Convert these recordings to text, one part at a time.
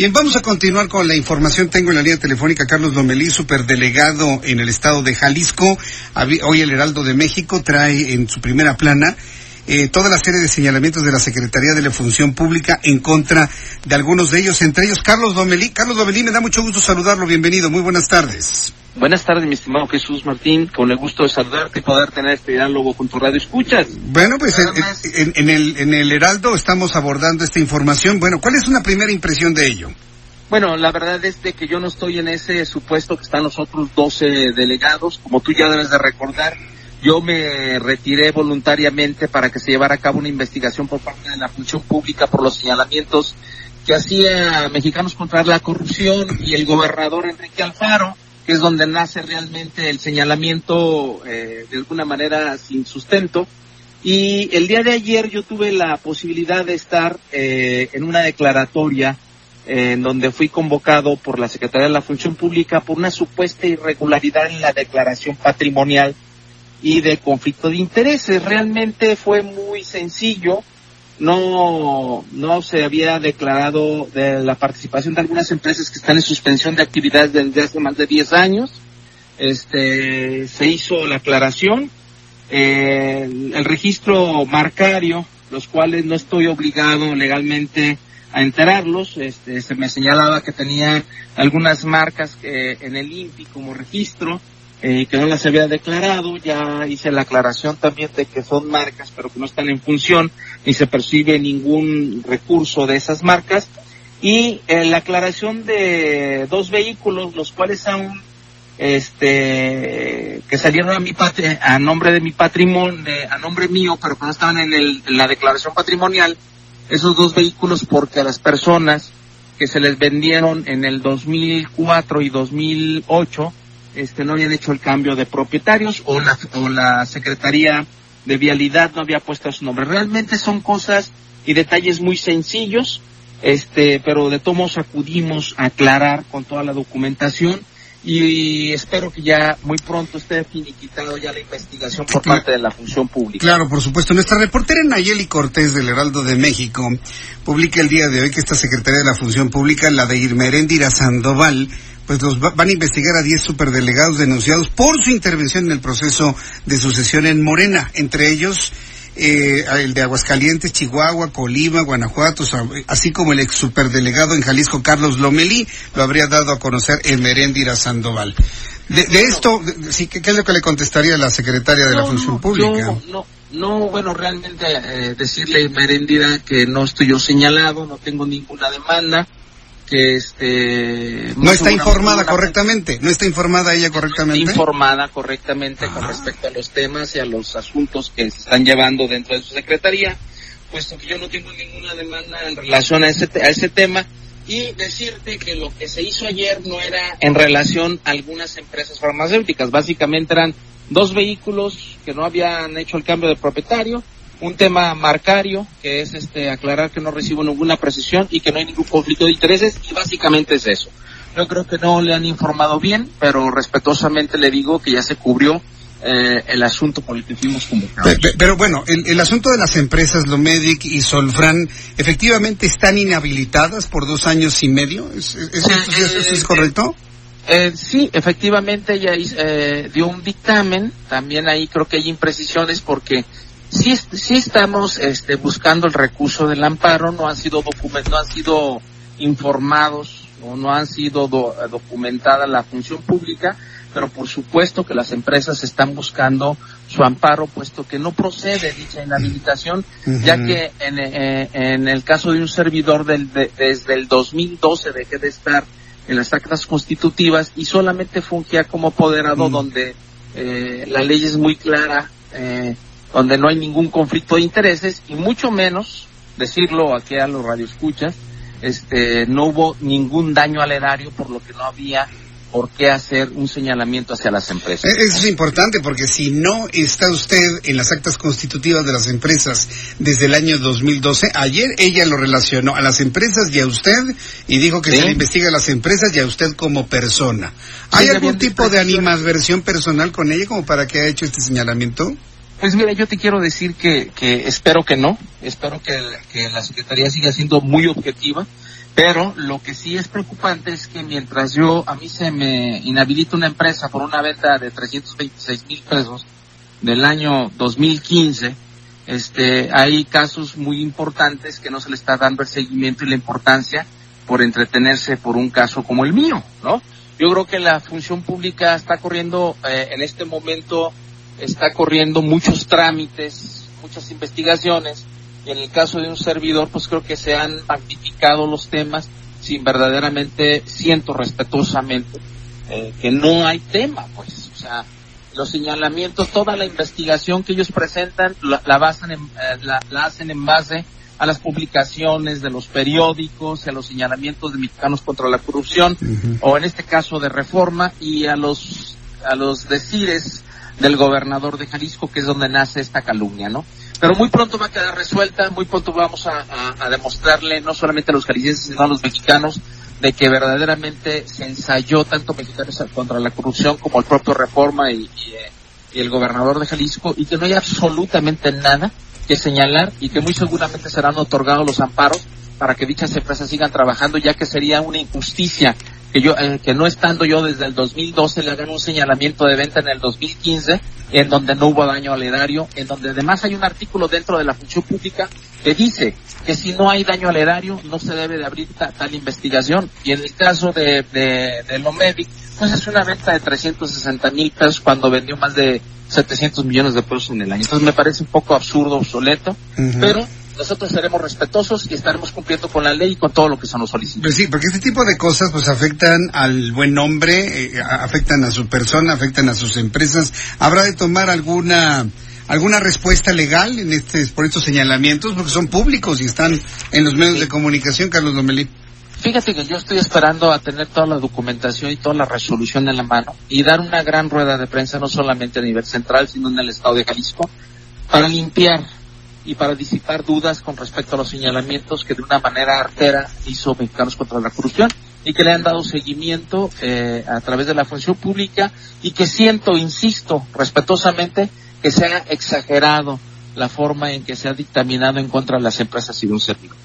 Bien, vamos a continuar con la información. Tengo en la línea telefónica Carlos Lomelí, superdelegado en el estado de Jalisco. Hoy el Heraldo de México trae en su primera plana eh, toda la serie de señalamientos de la Secretaría de la Función Pública en contra de algunos de ellos, entre ellos Carlos Lomelí. Carlos Lomelí, me da mucho gusto saludarlo. Bienvenido. Muy buenas tardes. Buenas tardes, mi estimado Jesús Martín. Con el gusto de saludarte y poder tener este diálogo con tu radio escuchas. Bueno, pues en, en, el, en el Heraldo estamos abordando esta información. Bueno, ¿cuál es una primera impresión de ello? Bueno, la verdad es de que yo no estoy en ese supuesto que están los otros 12 delegados. Como tú ya debes de recordar, yo me retiré voluntariamente para que se llevara a cabo una investigación por parte de la función pública por los señalamientos que hacía Mexicanos contra la Corrupción y el gobernador Enrique Alfaro que es donde nace realmente el señalamiento eh, de alguna manera sin sustento. Y el día de ayer yo tuve la posibilidad de estar eh, en una declaratoria eh, en donde fui convocado por la Secretaría de la Función Pública por una supuesta irregularidad en la declaración patrimonial y de conflicto de intereses. Realmente fue muy sencillo no, no se había declarado de la participación de algunas empresas que están en suspensión de actividades desde hace más de 10 años. Este, se hizo la aclaración. Eh, el, registro marcario, los cuales no estoy obligado legalmente a enterarlos, este, se me señalaba que tenía algunas marcas que, en el INPI como registro, eh, que no las había declarado, ya hice la aclaración también de que son marcas pero que no están en función ni se percibe ningún recurso de esas marcas. Y eh, la aclaración de dos vehículos los cuales aún este que salieron a mi a nombre de mi patrimonio a nombre mío pero que no estaban en, el, en la declaración patrimonial esos dos vehículos porque a las personas que se les vendieron en el 2004 y 2008 este, no habían hecho el cambio de propietarios o la, o la Secretaría de Vialidad no había puesto su nombre. Realmente son cosas y detalles muy sencillos, este, pero de todos acudimos a aclarar con toda la documentación y espero que ya muy pronto esté finiquitado ya la investigación por parte de la función pública. Claro, por supuesto. Nuestra reportera Nayeli Cortés del Heraldo de México publica el día de hoy que esta Secretaría de la Función Pública, la de Irmeréndira Sandoval, pues los van a investigar a 10 superdelegados denunciados por su intervención en el proceso de sucesión en Morena, entre ellos eh, el de Aguascalientes, Chihuahua, Colima, Guanajuato, así como el ex superdelegado en Jalisco, Carlos Lomelí, lo habría dado a conocer en Meréndira Sandoval. De, esto, sí, ¿qué, es lo que le contestaría la secretaria de la Función Pública? No, no, bueno, realmente eh, decirle Merendira que no estoy yo señalado, no tengo ninguna demanda, que este no está informada correctamente no está informada ella correctamente. Informada correctamente con respecto a los temas y a los asuntos que se están llevando dentro de su secretaría puesto que yo no tengo ninguna demanda en relación a ese a ese tema. Y decirte que lo que se hizo ayer no era en relación a algunas empresas farmacéuticas. Básicamente eran dos vehículos que no habían hecho el cambio de propietario un tema marcario, que es este aclarar que no recibo ninguna precisión y que no hay ningún conflicto de intereses, y básicamente es eso. Yo creo que no le han informado bien, pero respetuosamente le digo que ya se cubrió eh, el asunto por el que fuimos convocados. Pero, bueno, el, asunto de las empresas Lomedic y Solfran efectivamente están inhabilitadas por dos años y medio. ¿Es, es, es, correcto? Eh, sí, efectivamente ella eh, dio un dictamen. También ahí creo que hay imprecisiones porque sí, sí estamos este, buscando el recurso del amparo, no han sido document, no han sido informados o no han sido documentada la función pública, pero por supuesto que las empresas están buscando su amparo, puesto que no procede dicha inhabilitación, ya que en, eh, en, el caso de un servidor del, desde el 2012 dejé de estar en las actas constitutivas y solamente fungía como apoderado donde eh, la ley es muy clara eh, donde no hay ningún conflicto de intereses y mucho menos decirlo aquí a los radioescuchas, este, no hubo ningún daño al erario, por lo que no había por qué hacer un señalamiento hacia las empresas. Eh, eso es importante porque si no está usted en las actas constitutivas de las empresas desde el año 2012, ayer ella lo relacionó a las empresas y a usted y dijo que se le investiga a las empresas y a usted como persona. ¿Hay algún tipo de animadversión personal con ella como para que haya hecho este señalamiento? Pues mira, yo te quiero decir que, que espero que no, espero que, que la Secretaría siga siendo muy objetiva pero lo que sí es preocupante es que mientras yo, a mí se me inhabilita una empresa por una venta de 326 mil pesos del año 2015, este, hay casos muy importantes que no se le está dando el seguimiento y la importancia por entretenerse por un caso como el mío, ¿no? Yo creo que la función pública está corriendo, eh, en este momento, está corriendo muchos trámites, muchas investigaciones, y en el caso de un servidor, pues creo que se han magnificado los temas sin verdaderamente, siento respetuosamente, eh, que no hay tema, pues, o sea, los señalamientos, toda la investigación que ellos presentan la, basan en, eh, la, hacen en base a las publicaciones de los periódicos, a los señalamientos de mexicanos contra la corrupción, o en este caso de reforma, y a los, a los decires del gobernador de Jalisco, que es donde nace esta calumnia, ¿no? Pero muy pronto va a quedar resuelta, muy pronto vamos a, demostrarle, no solamente a los jaliscienses, sino a los mexicanos, de que verdaderamente se ensayó tanto mexicanos contra la corrupción como el propio Reforma y, eh, y, el gobernador de Jalisco, y que no hay absolutamente nada que señalar y que muy seguramente serán otorgados los amparos para que dichas empresas sigan trabajando, ya que sería una injusticia que yo eh, que no estando yo desde el 2012 le hagan un señalamiento de venta en el 2015 en donde no hubo daño al erario, en donde además hay un artículo dentro de la función pública que dice que si no hay daño al erario no se debe de abrir tal investigación y en el caso de, de, de Lomedic pues es una venta de 360 mil pesos cuando vendió más de 700 millones de pesos en el año. Entonces me parece un poco absurdo, obsoleto, pero nosotros seremos respetuosos y estaremos cumpliendo con la ley y con todo lo que se nos solicita. Pues sí, porque este tipo de cosas pues afectan al buen nombre, eh, afectan a su persona, afectan a sus empresas. ¿Habrá de tomar alguna alguna respuesta legal en este por estos señalamientos porque son públicos y están en los medios de comunicación, Carlos Domelí? Fíjate que yo estoy esperando a tener toda la documentación y toda la resolución en la mano y dar una gran rueda de prensa no solamente a nivel central, sino en el estado de Jalisco, para limpiar y para disipar dudas con respecto a los señalamientos que de una manera artera hizo Mexicanos contra la Corrupción y que le han dado seguimiento eh, a través de la función pública y que siento, insisto, respetuosamente, que se ha exagerado la forma en que se ha dictaminado en contra de las empresas y de un servidor.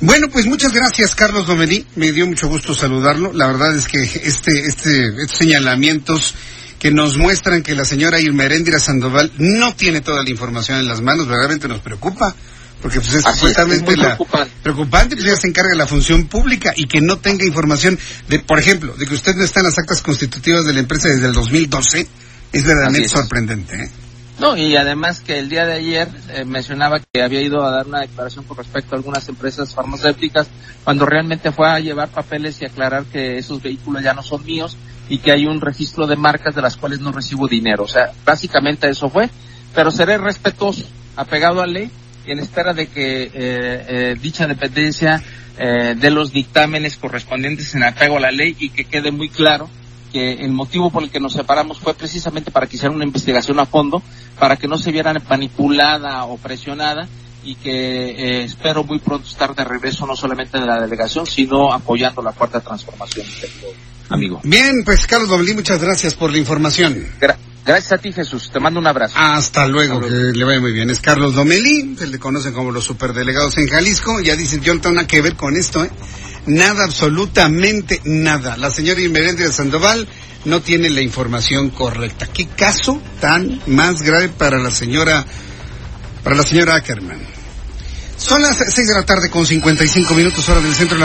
Bueno, pues muchas gracias, Carlos Domedí. Me dio mucho gusto saludarlo. La verdad es que este, este, estos señalamientos que nos muestran que la señora Irmeréndira Sandoval no tiene toda la información en las manos, verdaderamente nos preocupa. Porque pues es completamente la preocupante. pues ya se encarga la función pública y que no tenga información de, por ejemplo, de que usted no está en las actas constitutivas de la empresa desde el 2012, es verdaderamente sorprendente. ¿eh? No, y además que el día de ayer eh, mencionaba que había ido a dar una declaración con respecto a algunas empresas farmacéuticas, cuando realmente fue a llevar papeles y aclarar que esos vehículos ya no son míos y que hay un registro de marcas de las cuales no recibo dinero. O sea, básicamente eso fue, pero seré respetuoso, apegado a ley y en espera de que eh, eh, dicha dependencia eh, de los dictámenes correspondientes en apego a la ley y que quede muy claro que el motivo por el que nos separamos fue precisamente para que hiciera una investigación a fondo, para que no se viera manipulada o presionada y que eh, espero muy pronto estar de regreso no solamente de la delegación, sino apoyando la cuarta transformación, amigo. Bien, pues Carlos Domelí, muchas gracias por la información. gracias a ti, Jesús. Te mando un abrazo. Hasta luego, que le vaya muy bien. Es Carlos Domelí, se le conocen como los superdelegados en Jalisco. Ya dicen, yo no tengo nada que ver con esto, ¿eh? Nada, absolutamente nada. La señora de Sandoval no tiene la información correcta. ¿Qué caso tan más grave para la señora, para la señora Ackerman? Son las seis de la tarde con 55 minutos hora del centro.